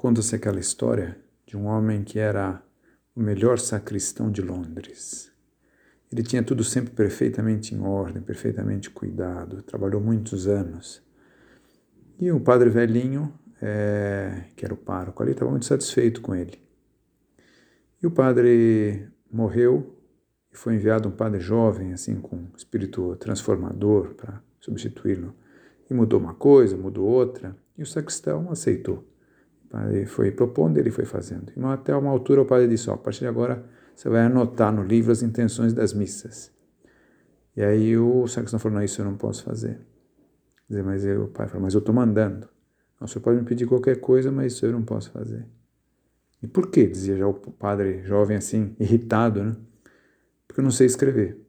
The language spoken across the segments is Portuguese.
Conta-se aquela história de um homem que era o melhor sacristão de Londres. Ele tinha tudo sempre perfeitamente em ordem, perfeitamente cuidado, trabalhou muitos anos. E o padre velhinho, é, que era o pároco ali, estava muito satisfeito com ele. E o padre morreu e foi enviado um padre jovem, assim, com espírito transformador para substituí-lo. E mudou uma coisa, mudou outra, e o sacristão aceitou. Padre foi propondo, ele foi fazendo. E até uma altura o padre disse: ó, a partir de agora você vai anotar no livro as intenções das missas. E aí o sacristão falou: não, isso eu não posso fazer. Dizer, mas eu, o pai falou: mas eu estou mandando. Não, o senhor pode me pedir qualquer coisa, mas isso eu não posso fazer. E por quê? Dizia já o padre jovem assim, irritado, né? Porque eu não sei escrever.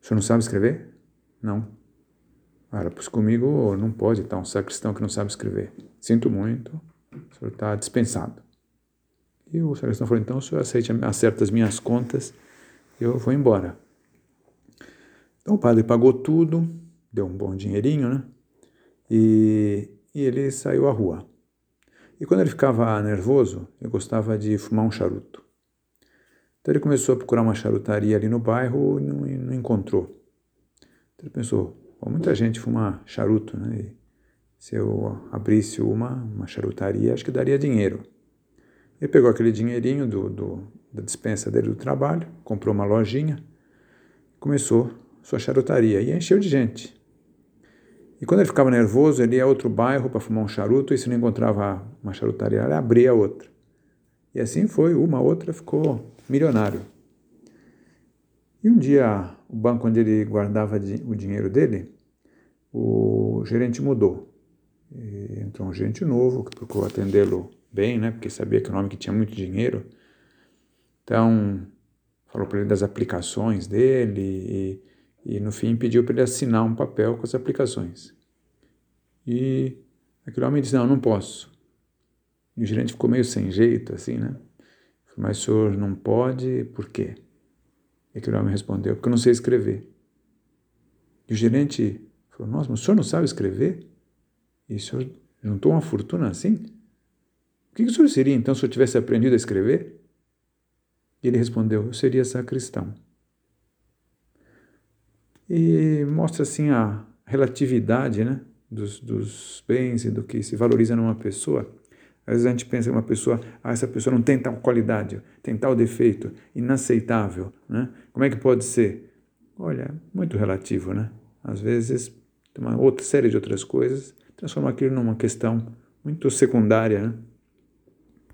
O senhor não sabe escrever? Não. Ora, pois comigo não pode um sacristão que não sabe escrever. Sinto muito, o senhor está dispensado. E o sacristão falou, então o senhor aceite, acerta as minhas contas, eu vou embora. Então o padre pagou tudo, deu um bom dinheirinho, né? E, e ele saiu à rua. E quando ele ficava nervoso, ele gostava de fumar um charuto. Então ele começou a procurar uma charutaria ali no bairro e não, não encontrou. Então ele pensou, muita gente fuma charuto, né? E se eu abrisse uma, uma charutaria, acho que daria dinheiro. Ele pegou aquele dinheirinho do, do, da dispensa dele do trabalho, comprou uma lojinha, começou sua charutaria e encheu de gente. E quando ele ficava nervoso, ele ia a outro bairro para fumar um charuto e se não encontrava uma charutaria, ele abria outra. E assim foi, uma outra ficou milionário. E um dia, o banco onde ele guardava o dinheiro dele, o gerente mudou. E entrou um gerente novo que procurou atendê-lo bem, né? Porque sabia que o nome que tinha muito dinheiro. Então, falou para ele das aplicações dele e, e no fim pediu para ele assinar um papel com as aplicações. E aquele homem disse: Não, não posso. E o gerente ficou meio sem jeito, assim, né? Mas o senhor não pode, por quê? E aquele homem respondeu: Porque eu não sei escrever. E o gerente falou: Nossa, mas o senhor não sabe escrever? E o senhor juntou uma fortuna assim? O que o senhor seria então se eu tivesse aprendido a escrever? E ele respondeu: Eu seria sacristão. E mostra assim a relatividade né, dos, dos bens e do que se valoriza numa pessoa. Às vezes a gente pensa em uma pessoa, ah, essa pessoa não tem tal qualidade, tem tal defeito, inaceitável, né? Como é que pode ser? Olha, muito relativo, né? Às vezes, uma outra série de outras coisas transforma aquilo numa questão muito secundária, né?